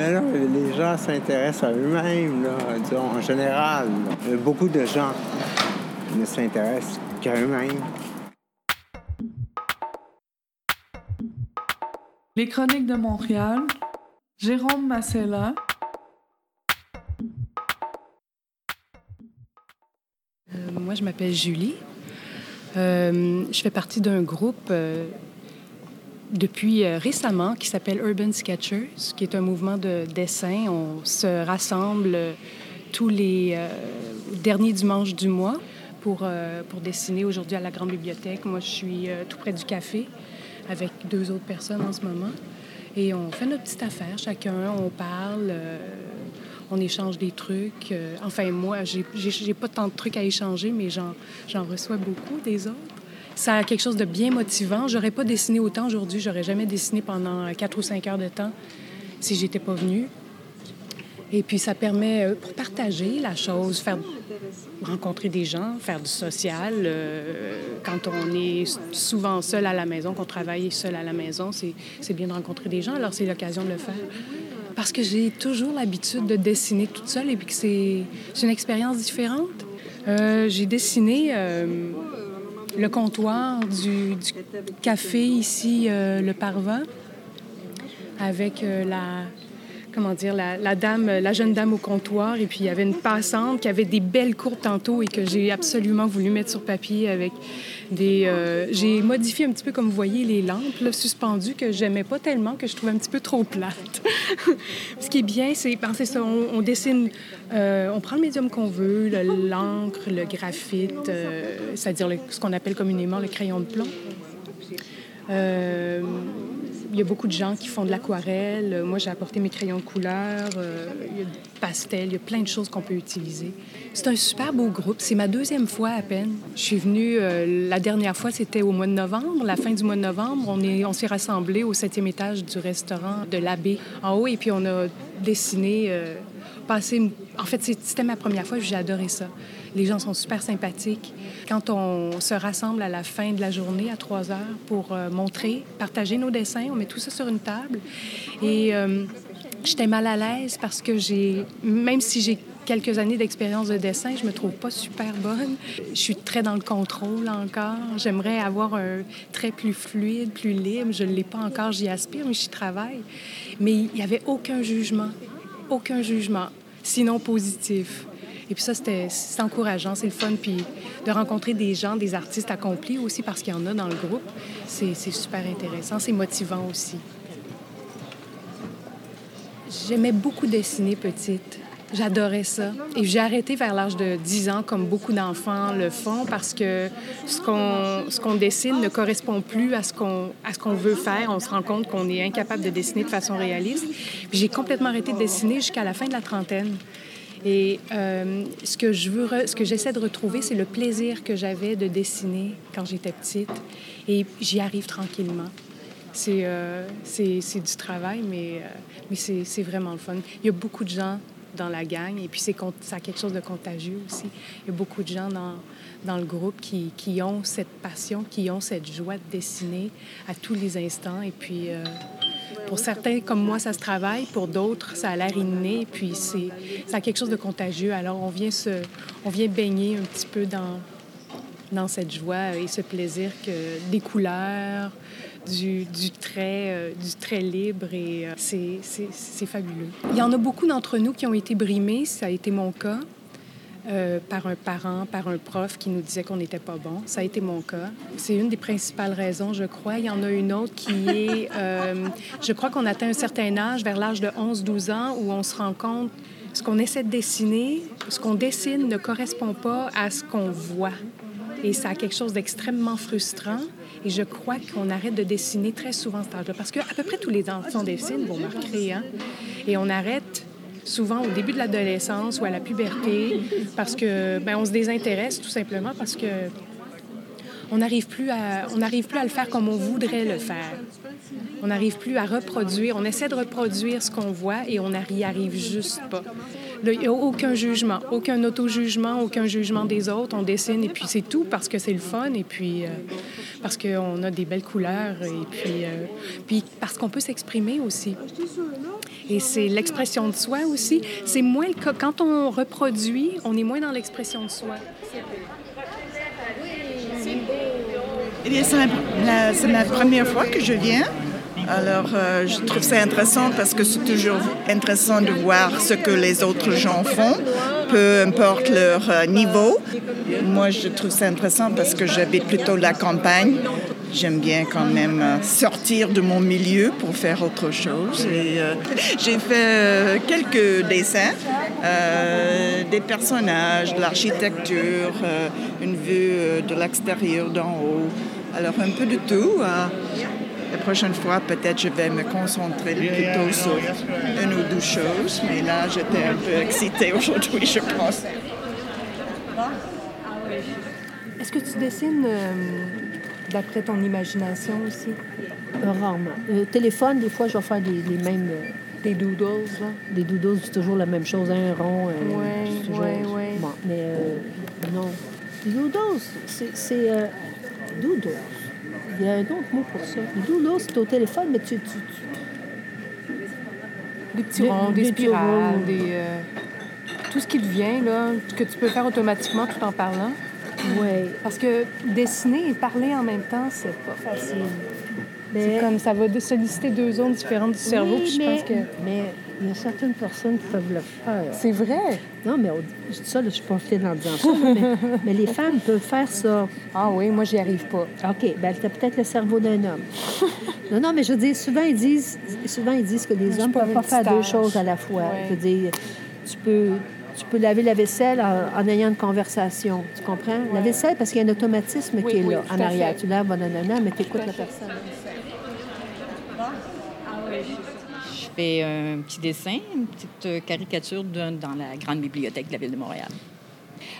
Mais là, les gens s'intéressent à eux-mêmes, là, disons, en général. là. Beaucoup de gens ne s'intéressent qu'à eux-mêmes. Les Chroniques de Montréal, Jérôme Massella. Euh, moi, je m'appelle Julie. Euh, je fais partie d'un groupe euh, depuis euh, récemment qui s'appelle Urban Sketchers, qui est un mouvement de dessin. On se rassemble euh, tous les euh, derniers dimanches du mois pour, dessiner aujourd'hui à la Grande Bibliothèque. Moi, je suis tout près du café avec deux autres personnes en ce moment. Et on fait notre petite affaire, chacun, on parle, on échange des trucs. Enfin, moi, j'ai- pas tant de trucs à échanger, mais j'en reçois beaucoup des autres. Ça a quelque chose de bien motivant. J'aurais pas dessiné autant aujourd'hui, j'aurais jamais dessiné pendant quatre ou cinq heures de temps si j'étais pas venue. Et puis, ça permet, euh, pour partager la chose, faire rencontrer des gens, faire du social. euh, quand on est souvent seul à la maison, qu'on travaille seul à la maison, c'est bien de rencontrer des gens. Alors, c'est l'occasion de le faire. Parce que j'ai toujours l'habitude de dessiner toute seule et puis que c'est une expérience différente. Euh, j'ai dessiné le comptoir du, café ici, euh, le Parva, avec euh, la, comment dire, la, dame, la jeune dame au comptoir. Et puis, il y avait une passante qui avait des belles courbes tantôt et que j'ai absolument voulu mettre sur papier avec des... euh, j'ai modifié un petit peu, comme vous voyez, les lampes là, suspendues que j'aimais pas tellement, que je trouvais un petit peu trop plates. Ce qui est bien, c'est, ben, ça, on, dessine, euh, on prend le médium qu'on veut, le- l'encre, le graphite, euh, c'est-à-dire ce qu'on appelle communément le crayon de plomb. Il y a beaucoup de gens qui font de l'aquarelle. Moi, j'ai apporté mes crayons de couleur. Euh, il y a du pastel. Il y a plein de choses qu'on peut utiliser. C'est un super beau groupe. C'est ma deuxième fois à peine. Je suis venue, euh, la dernière fois, c'était au mois de novembre, la fin du mois de novembre. On est- on s'est rassemblés au septième étage du restaurant de l'Abbé en haut et puis on a dessiné, euh, passé... En fait, c'était ma première fois j'ai adoré ça. Les gens sont super sympathiques. Quand on se rassemble à la fin de la journée à 3 heures pour euh, montrer, partager nos dessins, on met tout ça sur une table. Et euh, j'étais mal à l'aise parce que j'ai, même si j'ai quelques années d'expérience de dessin, je me trouve pas super bonne. Je suis très dans le contrôle encore. J'aimerais avoir un trait plus fluide, plus libre. Je ne l'ai pas encore, j'y aspire, mais j'y travaille. Mais il n'y avait aucun jugement, aucun jugement, sinon positif. Et puis ça, c'était encourageant, c'est le fun. Puis de rencontrer des gens, des artistes accomplis aussi, parce qu'il y en a dans le groupe, c'est super intéressant. C'est motivant aussi. J'aimais beaucoup dessiner petite. J'adorais ça. Et j'ai arrêté vers l'âge de 10 ans, comme beaucoup d'enfants le font, parce que ce qu'on dessine ne correspond plus à ce qu'on à ce qu'on veut faire. On se rend compte qu'on est incapable de dessiner de façon réaliste. J'ai complètement arrêté de dessiner jusqu'à la fin de la trentaine. Et euh, ce que je j'essaie de retrouver, c'est le plaisir que j'avais de dessiner quand j'étais petite. Et j'y arrive tranquillement. C'est euh, du travail, mais, euh, mais c'est vraiment le fun. Il y a beaucoup de gens dans la gang et puis c'est ça a quelque chose de contagieux aussi. Il y a beaucoup de gens dans, dans le groupe qui, qui ont cette passion, qui ont cette joie de dessiner à tous les instants. Et puis, euh, pour certains, comme moi, ça se travaille. Pour d'autres, ça a l'air inné. Puis, c'est, ça a quelque chose de contagieux. Alors, on vient, se, on vient baigner un petit peu dans, dans cette joie et ce plaisir que des couleurs, du, du trait, euh, du trait libre et euh, c'est, c'est, c'est fabuleux. Il y en a beaucoup d'entre nous qui ont été brimés, ça a été mon cas, euh, par un parent, par un prof qui nous disait qu'on n'était pas bon. Ça a été mon cas. C'est une des principales raisons, je crois. Il y en a une autre qui est, euh, je crois qu'on atteint un certain âge, vers l'âge de 11-12 ans, où on se rend compte ce qu'on essaie de dessiner, ce qu'on dessine ne correspond pas à ce qu'on voit. Et ça a quelque chose d'extrêmement frustrant. Et je crois qu'on arrête de dessiner très souvent à cet âge-là. Parce qu'à peu près tous les enfants dessinent, vous remarquerez. Hein? Et on arrête souvent au début de l'adolescence ou à la puberté parce que ben, on se désintéresse tout simplement parce que on n'arrive plus à n'arrive plus à le faire comme on voudrait le faire. On n'arrive plus à reproduire. On essaie de reproduire ce qu'on voit et on n'y arrive juste pas. Il n'y a aucun jugement, aucun auto-jugement, aucun jugement des autres. On dessine et puis c'est tout parce que c'est le fun et puis euh, parce qu'on a des belles couleurs et puis, euh, puis parce qu'on peut s'exprimer aussi. Et c'est l'expression de soi aussi. C'est moins le cas. Quand on reproduit, on est moins dans l'expression de soi. Eh c'est ma première fois que je viens. Alors, euh, je trouve ça intéressant parce que c'est toujours intéressant de voir ce que les autres gens font, peu importe leur euh, niveau. Moi, je trouve ça intéressant parce que j'habite plutôt la campagne. J'aime bien quand même euh, sortir de mon milieu pour faire autre chose. J'ai fait quelques dessins, des personnages, de l'architecture, une vue de l'extérieur d'en haut. Alors un peu de tout. La prochaine fois, peut-être je vais me concentrer plutôt sur une ou deux choses, mais là, j'étais un peu excitée aujourd'hui, je pense. Est-ce que tu dessines euh, d'après ton imagination aussi? Euh, rarement. Euh, téléphone, des fois, je vais faire des, mêmes... des doodles, là? Des doodles, c'est toujours la même chose, un rond. oui, oui, oui. Bon, mais non. Des doodles, c'est... doodles. Il y a un autre mot pour ça. Doudou, c'est au téléphone, mais tu. Des petits ronds, des, spirales, des. Euh, tout ce qui te vient, là, que tu peux faire automatiquement tout en parlant. Oui. Parce que dessiner et parler en même temps, c'est pas facile. C'est comme ça va solliciter deux zones différentes du cerveau. puis je pense que... mais il y a certaines personnes qui peuvent le faire. C'est vrai? Non, mais je dis ça, je suis pas fière en disant ça, mais, les femmes peuvent faire ça. Ah oui, moi, j'y arrive pas. OK, bien, tu as peut-être le cerveau d'un homme. non, non, mais je veux dire, souvent, ils disent, souvent, ils disent que les hommes ne peuvent pas faire deux choses à la fois. Je veux dire, tu peux, tu peux laver la vaisselle en, ayant une conversation. Tu comprends? La vaisselle, parce qu'il y a un automatisme qui est là, en arrière. Tu laves, nanana, mais tu écoutes la personne. Un petit dessin, une petite euh, caricature dans la grande bibliothèque de la Ville de Montréal.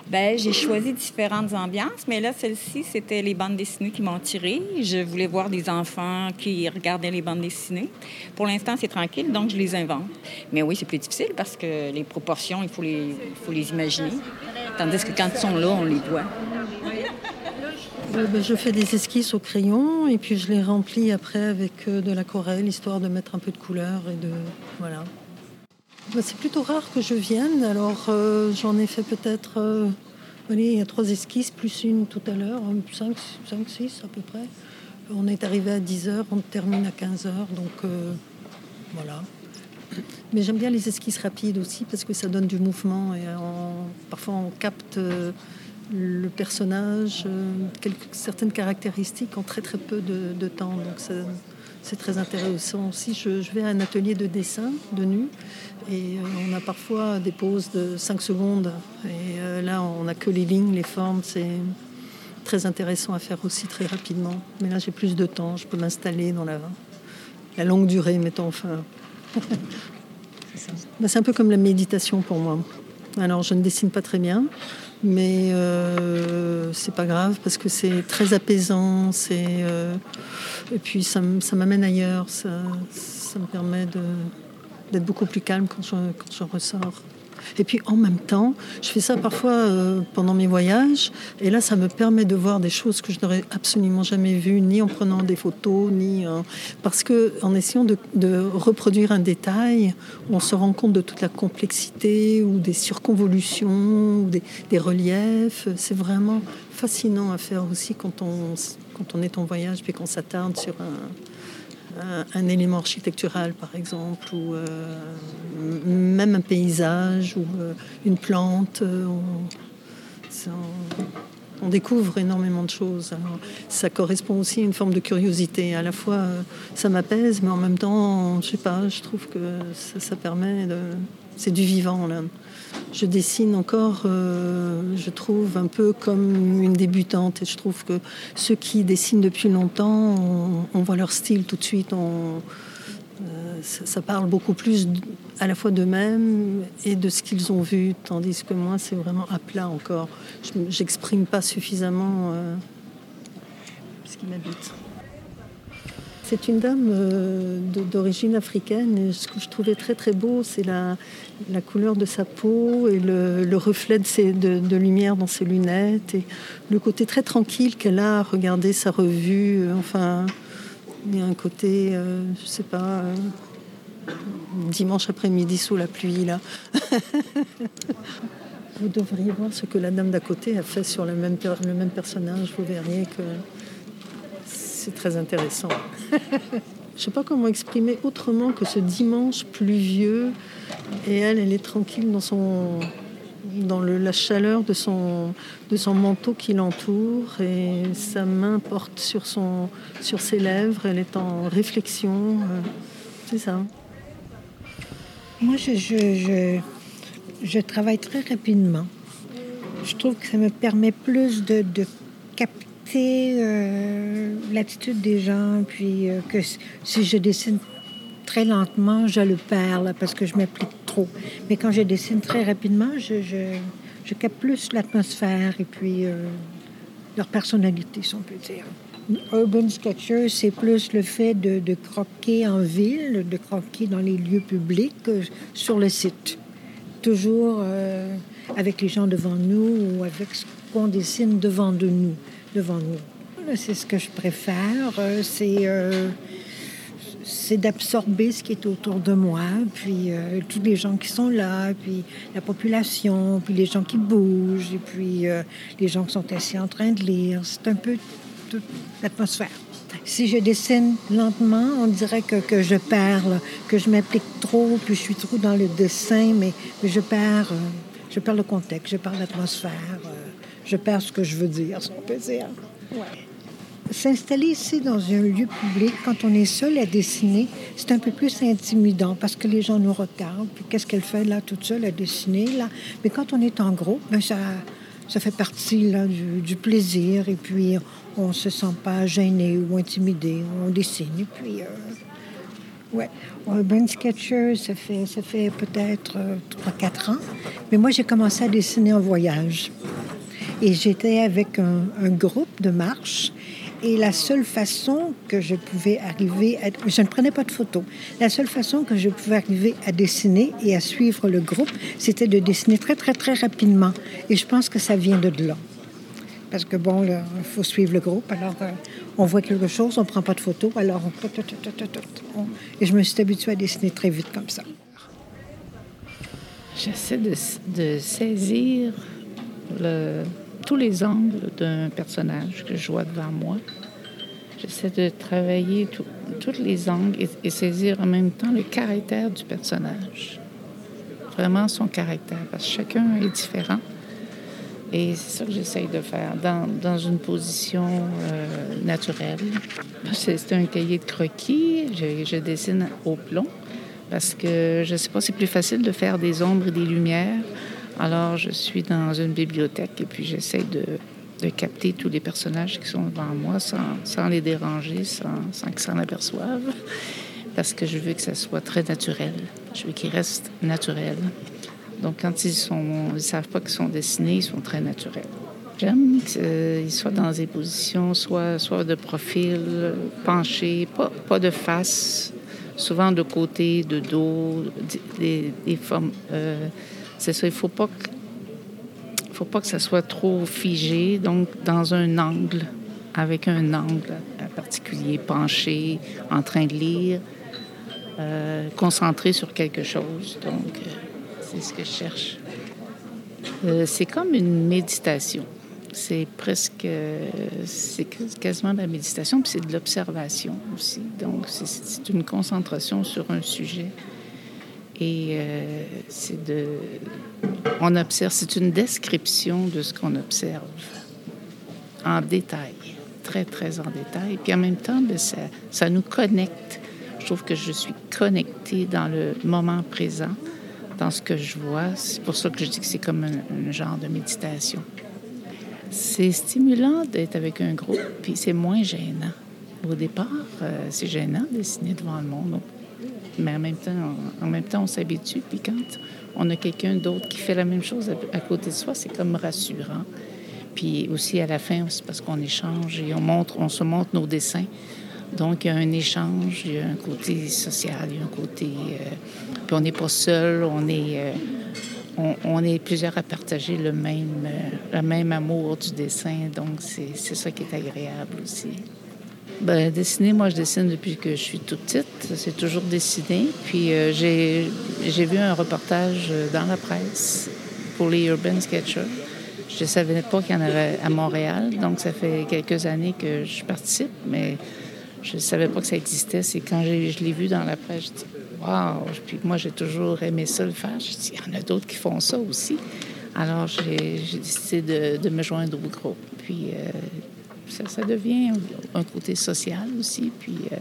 Ben, j'ai choisi différentes ambiances, mais là, celle-ci, c'était les bandes dessinées qui m'ont tiré. Je voulais voir des enfants qui regardaient les bandes dessinées. Pour l'instant, c'est tranquille, donc je les invente. Mais oui, c'est plus difficile parce que les proportions, il faut les, il faut les imaginer. Tandis que quand ils sont là, on les voit. Euh, ben, je fais des esquisses au crayon et puis je les remplis après avec euh, de l'aquarelle, histoire de mettre un peu de couleur et de. Voilà. Ben, c'est plutôt rare que je vienne, alors euh, j'en ai fait peut-être. il y a trois esquisses plus une tout à l'heure, 5, 5, 6 à peu près. On est arrivé à 10 heures, on termine à 15 heures, donc voilà. Mais j'aime bien les esquisses rapides aussi parce que ça donne du mouvement et parfois on capte le personnage, euh, quelques, certaines caractéristiques en très très peu de, temps. Donc c'est très intéressant aussi. Je, vais à un atelier de dessin de nu et euh, on a parfois des pauses de 5 secondes. Et euh, là, on n'a que les lignes, les formes. C'est très intéressant à faire aussi très rapidement. Mais là, j'ai plus de temps. Je peux m'installer dans la, la longue durée, mettons. Enfin. Ben, c'est un peu comme la méditation pour moi. Alors, je ne dessine pas très bien, mais euh, c'est pas grave parce que c'est très apaisant. Euh, et puis ça, m'amène ailleurs. Ça, ça, me permet d'être beaucoup plus calme quand je, quand je ressors. Et puis en même temps, je fais ça parfois euh, pendant mes voyages. Et là, ça me permet de voir des choses que je n'aurais absolument jamais vues, ni en prenant des photos, ni parce que en essayant de, reproduire un détail, on se rend compte de toute la complexité ou des surconvolutions, ou des, des reliefs. C'est vraiment fascinant à faire aussi quand on, quand on est en voyage puis qu'on s'attarde sur un un, élément architectural, par exemple, ou euh, même un paysage ou euh, une plante. Euh, on, découvre énormément de choses. ça correspond aussi à une forme de curiosité. À la fois, ça m'apaise, mais en même temps, je sais pas, je trouve que ça, ça permet de. C'est du vivant, là je dessine encore, euh, je trouve, un peu comme une débutante. Et je trouve que ceux qui dessinent depuis longtemps, on, voit leur style tout de suite. On, euh, ça, parle beaucoup plus à la fois d'eux-mêmes et de ce qu'ils ont vu, tandis que moi, c'est vraiment à plat encore. Je n'exprime pas suffisamment euh, ce qui m'habite. C'est une dame euh, d'origine africaine et ce que je trouvais très très beau, c'est la, couleur de sa peau et le, reflet de, de, lumière dans ses lunettes et le côté très tranquille qu'elle a à regarder sa revue. Euh, enfin, il y a un côté, euh, je sais pas, dimanche après-midi sous la pluie, là. Vous devriez voir ce que la dame d'à côté a fait sur le même, le même personnage. Vous verriez que c'est très intéressant. Je ne sais pas comment exprimer autrement que ce dimanche pluvieux. Et elle, elle est tranquille dans, son, dans la chaleur de son, de son manteau qui l'entoure. Et sa main porte sur, son, sur ses lèvres. Elle est en réflexion. Euh, c'est ça. Moi, je, je, je, travaille très rapidement. Je trouve que ça me permet plus de, de capter euh, l'attitude des gens, puis euh, que si je dessine très lentement, je le perds parce que je m'applique trop. Mais quand je dessine très rapidement, je, capte plus l'atmosphère et puis euh, leur personnalité, si on peut dire. Urban Sketcher, c'est plus le fait de, croquer en ville, de croquer dans les lieux publics, sur le site toujours avec les gens devant nous ou avec ce qu'on dessine devant de nous, devant nous. C'est ce que je préfère, euh, c'est euh, c'est d'absorber ce qui est autour de moi, puis tous les gens qui sont là, puis la population, puis les gens qui bougent, et puis les gens qui sont assis en train de lire. C'est un peu toute l'atmosphère. Si je dessine lentement, on dirait que, je perds, que je m'implique trop, puis je suis trop dans le dessin, mais, je perds, euh, je perds le contexte, je perds l'atmosphère, euh, je perds ce que je veux dire, si on peut dire. S'installer ici dans un lieu public, quand on est seul à dessiner, c'est un peu plus intimidant parce que les gens nous regardent. Puis qu'est-ce qu'elle fait là, toute seule à dessiner là Mais quand on est en groupe, ben ça, ça fait partie là, du, du plaisir. Et puis on ne se sent pas gêné ou intimidé. On dessine. Et puis, euh, ouais. Urban Sketcher, ça fait, ça fait peut-être 3-4 ans. Mais moi, j'ai commencé à dessiner en voyage. Et j'étais avec un, groupe de marche. Et la seule façon que je pouvais arriver à... Je ne prenais pas de photos. La seule façon que je pouvais arriver à dessiner et à suivre le groupe, c'était de dessiner très, très, très rapidement. Et je pense que ça vient de là. Parce que, bon, il faut suivre le groupe. Alors, euh, on voit quelque chose, on ne prend pas de photo. Alors, on... et je me suis habituée à dessiner très vite comme ça. J'essaie de, saisir le, tous les angles d'un personnage que je vois devant moi. J'essaie de travailler tous les angles et, saisir en même temps le caractère du personnage. Vraiment son caractère, parce que chacun est différent. Et c'est ça que j'essaye de faire dans, dans une position euh, naturelle. C'est un cahier de croquis. Je, je, dessine au plomb parce que je ne sais pas, c'est plus facile de faire des ombres et des lumières. Alors, je suis dans une bibliothèque et puis j'essaie de, capter tous les personnages qui sont devant moi sans, les déranger, sans, qu'ils s'en aperçoivent. Parce que je veux que ça soit très naturel. Je veux qu'ils restent naturels. Donc, quand ils ne savent pas qu'ils sont dessinés, ils sont très naturels. J'aime qu'ils soient dans des positions soit, de profil, penché, pas, de face, souvent de côté, de dos, des, des formes. Euh, c'est ça, il ne faut pas que faut pas que ça soit trop figé, donc dans un angle, avec un angle particulier, penché, en train de lire, euh, concentré sur quelque chose. Donc, euh, c'est ce que je cherche. Euh, c'est comme une méditation. C'est presque, c'est quasiment de la méditation, puis c'est de l'observation aussi. Donc, c'est une concentration sur un sujet. Et euh, c'est de, on observe, c'est une description de ce qu'on observe en détail, très, très en détail. Puis en même temps, bien, ça, ça nous connecte. Je trouve que je suis connectée dans le moment présent dans ce que je vois. C'est pour ça que je dis que c'est comme un, genre de méditation. C'est stimulant d'être avec un groupe, puis c'est moins gênant. Au départ, euh, c'est gênant de dessiner devant le monde, mais en même temps, en même temps, on s'habitue. Puis quand on a quelqu'un d'autre qui fait la même chose à, côté de soi, c'est comme rassurant. Puis aussi à la fin, c'est parce qu'on échange et on montre, on se montre nos dessins. Donc, il y a un échange, il y a un côté social, il y a un côté... Euh, puis on n'est pas seul, on est, euh, on, on, est plusieurs à partager le même, euh, le même amour du dessin. Donc, c'est ça qui est agréable aussi. Ben, dessiner, moi, je dessine depuis que je suis toute petite. C'est toujours dessiné. Puis euh, j'ai vu un reportage euh, dans la presse pour les Urban Sketchers. Je ne savais pas qu'il y en avait à Montréal. Donc, ça fait quelques années que je participe, mais je ne savais pas que ça existait. C'est quand je l'ai vu dans la presse, je dis Waouh! Puis moi, j'ai toujours aimé ça le faire. Je dis Il y en a d'autres qui font ça aussi. Alors, j'ai décidé de, de, me joindre au groupe. Puis, euh, ça, devient un côté social aussi. Puis euh,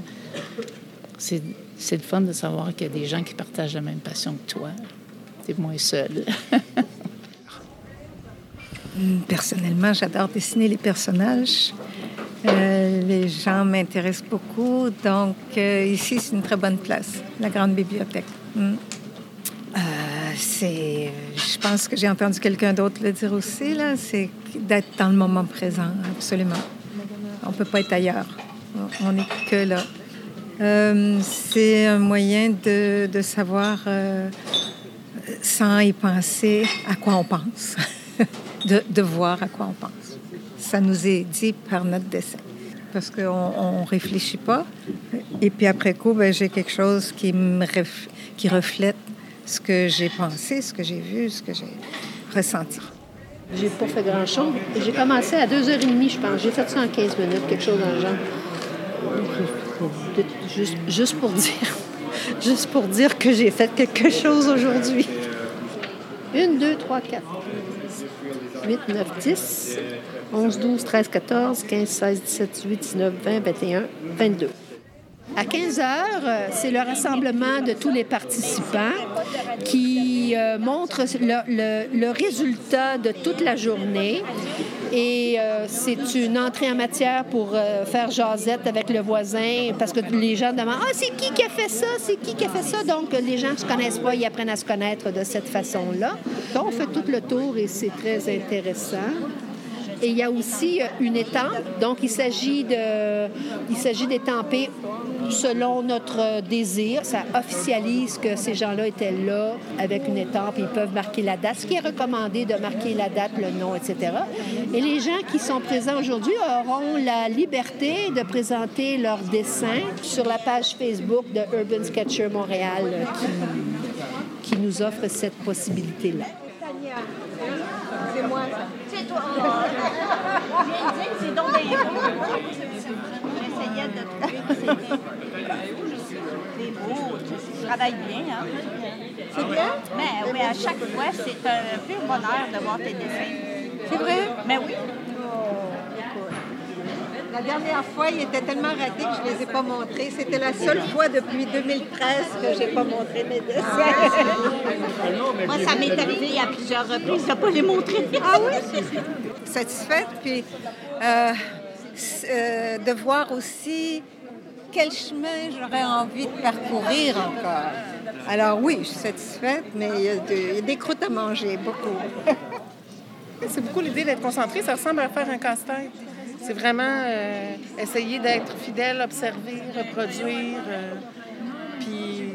c'est, c'est le fun de savoir qu'il y a des gens qui partagent la même passion que toi. Tu es moins seul. Personnellement, j'adore dessiner les personnages. Euh, les gens m'intéressent beaucoup. Donc, euh, ici, c'est une très bonne place, la grande bibliothèque. Mm. je pense que j'ai entendu quelqu'un d'autre le dire aussi, c'est d'être dans le moment présent, absolument. On ne peut pas être ailleurs. On n'est que là. Euh, c'est un moyen de, de savoir, euh, sans y penser, à quoi on pense, de, de, voir à quoi on pense. Ça nous est dit par notre dessin, parce qu'on ne réfléchit pas. Et puis après coup, ben, j'ai quelque chose qui, me qui reflète ce que j'ai pensé, ce que j'ai vu, ce que j'ai ressenti. J'ai pas fait grand-chose. J'ai commencé à 2h30, je pense. J'ai fait ça en 15 minutes, quelque chose dans le genre. Juste, juste pour dire. Juste pour dire que j'ai fait quelque chose aujourd'hui. 1, 2, 3, 4. 8, 9, 10. 11, 12, 13, 14, 15, 16, 17, 18, 19, 20, 21, 22. À 15 heures, c'est le rassemblement de tous les participants qui euh, montre le, résultat de toute la journée. Et euh, c'est une entrée en matière pour euh, faire jasette avec le voisin parce que les gens demandent Ah, c'est qui qui a fait ça? C'est qui qui a fait ça? Donc, les gens ne se connaissent pas, ils apprennent à se connaître de cette façon-là. Donc, on fait tout le tour et c'est très intéressant. Et il y a aussi une étampe. Donc, il s'agit d'étamper selon notre désir. Ça officialise que ces gens-là étaient là avec une étampe. Ils peuvent marquer la date, ce qui est recommandé de marquer la date, le nom, etc. Et les gens qui sont présents aujourd'hui auront la liberté de présenter leurs dessins sur la page Facebook de Urban Sketcher Montréal qui, qui nous offre cette possibilité-là. C'est moi, ça. C'est toi. Je c'est donc bien J'essayais de trouver que c'est beau. Tu travailles bien, hein? C'est bien? Mais oui, à chaque fois, c'est un pur bonheur de voir tes dessins. C'est vrai? Mais oui. La dernière fois, il était tellement raté que je ne les ai pas montrés. C'était la seule fois depuis 2013 que je n'ai pas montré mes dessins. Ah. Moi, ça m'est arrivé à plusieurs reprises de ne pas les montrer. Ah oui? Satisfaite, puis euh, euh, de voir aussi quel chemin j'aurais envie de parcourir encore. Alors oui, je suis satisfaite, mais il y, a des croûtes à manger, beaucoup. C'est beaucoup l'idée d'être concentré. Ça ressemble à faire un casse-tête. C'est vraiment euh, essayer d'être fidèle, observer, reproduire. Euh, puis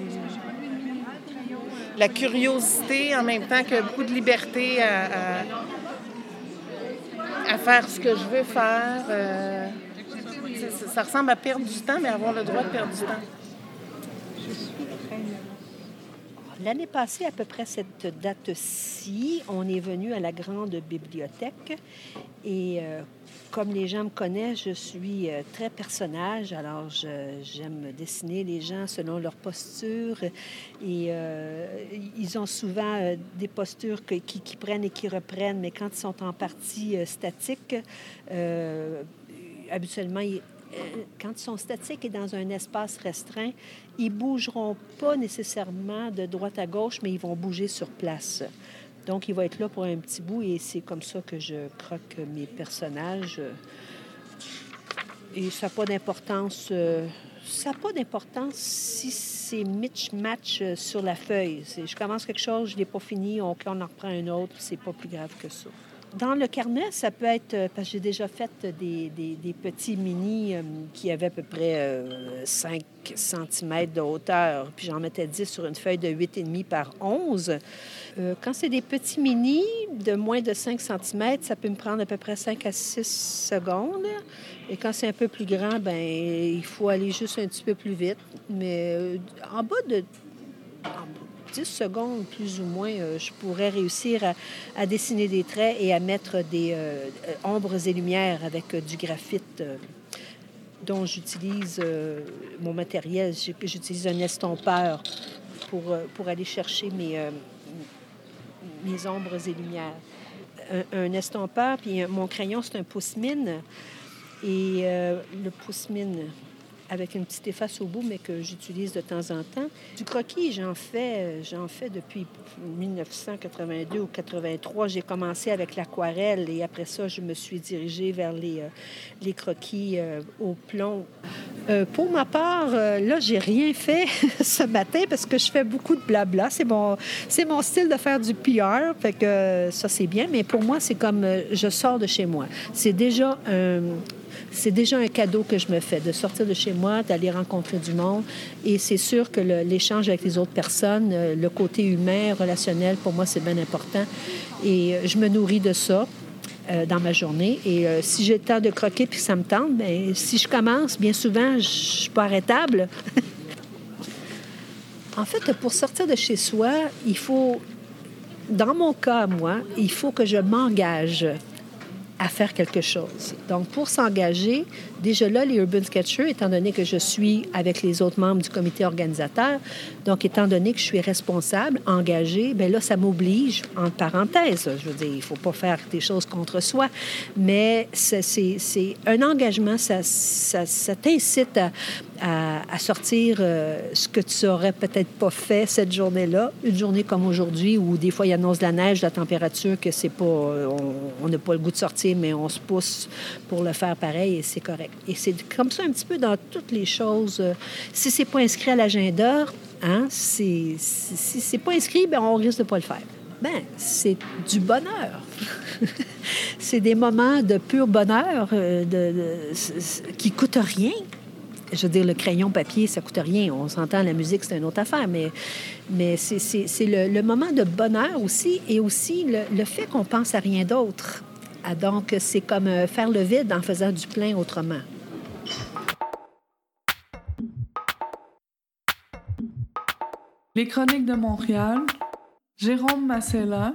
la curiosité en même temps que beaucoup de liberté à, à, faire ce que je veux faire. Euh, ça, ressemble à perdre du temps, mais avoir le droit de perdre du temps. L'année passée, à peu près cette date-ci, on est venu à la grande bibliothèque. Et comme les gens me connaissent, je suis euh, très personnage, alors j'aime dessiner les gens selon leur posture. Et euh, ils ont souvent euh, des postures qui, prennent et qui reprennent, mais quand ils sont en partie statiques, habituellement, quand ils sont statiques et dans un espace restreint, ils bougeront pas nécessairement de droite à gauche, mais ils vont bouger sur place. Donc, il va être là pour un petit bout et c'est comme ça que je croque mes personnages. Et ça n'a pas d'importance. Euh, ça pas d'importance si c'est Mitch-match euh, sur la feuille. Je commence quelque chose, je ne l'ai pas fini, on, on en reprend un autre, c'est pas plus grave que ça. Dans le carnet, ça peut être, euh, parce que j'ai déjà fait des, des, petits mini euh, qui avaient à peu près euh, 5 cm de hauteur, puis j'en mettais 10 sur une feuille de 8,5 par 11. Euh, quand c'est des petits mini de moins de 5 cm, ça peut me prendre à peu près 5 à 6 secondes. Et quand c'est un peu plus grand, ben il faut aller juste un petit peu plus vite. Mais euh, en bas de 10 secondes, plus ou moins, euh, je pourrais réussir à, dessiner des traits et à mettre des euh, euh, ombres et lumières avec du graphite dont j'utilise mon matériel. J'utilise un estompeur pour, pour aller chercher mes, mes ombres et lumières. Un, estompeur, puis mon crayon, c'est un pouce-mine. Et le pouce-mine avec une petite efface au bout, mais que j'utilise de temps en temps. Du croquis, j'en fais, euh, j'en fais depuis 1982 ou 83. J'ai commencé avec l'aquarelle et après ça, je me suis dirigée vers les, euh, les croquis euh, au plomb. Pour ma part, là, j'ai rien fait ce matin parce que je fais beaucoup de blabla. C'est mon, c'est mon style de faire du PR, fait que ça, c'est bien. Mais pour moi, c'est comme je sors de chez moi. C'est déjà un c'est déjà un cadeau que je me fais de sortir de chez moi, d'aller rencontrer du monde. Et c'est sûr que l'échange avec les autres personnes, euh, le côté humain, relationnel, pour moi, c'est bien important. Et euh, je me nourris de ça euh, dans ma journée. Et si j'ai le temps de croquer puis ça me tente, bien, si je commence, bien souvent, je suis pas arrêtable. en fait, pour sortir de chez soi, il faut, dans mon cas, moi, il faut que je m'engage à faire quelque chose. Donc, pour s'engager, déjà là, les Urban Sketchers, étant donné que je suis avec les autres membres du comité organisateur, donc étant donné que je suis responsable, engagée, bien là, ça m'oblige, en parenthèse, je veux dire, il ne faut pas faire des choses contre soi, mais c'est- un engagement, ça, t'incite à, sortir euh, ce que tu aurais peut-être pas fait cette journée-là, une journée comme aujourd'hui où des fois il annonce de la neige, la température, que c'est pas, on n'a pas le goût de sortir, mais on se pousse pour le faire pareil et c'est correct. Et c'est comme ça un petit peu dans toutes les choses. Euh, Si c'est pas inscrit à l'agenda, hein, c'est- si si c'est pas inscrit, ben on risque de pas le faire. Ben, c'est du bonheur. c'est des moments de pur bonheur euh, de, de- qui coûtent rien. Je veux dire, le crayon papier, ça coûte rien. On s'entend, la musique, c'est une autre affaire, mais, mais c'est- le, le moment de bonheur aussi et aussi le fait qu'on pense à rien d'autre. Ah, donc, c'est comme euh, faire le vide en faisant du plein autrement. Les Chroniques de Montréal, Jérôme Massella,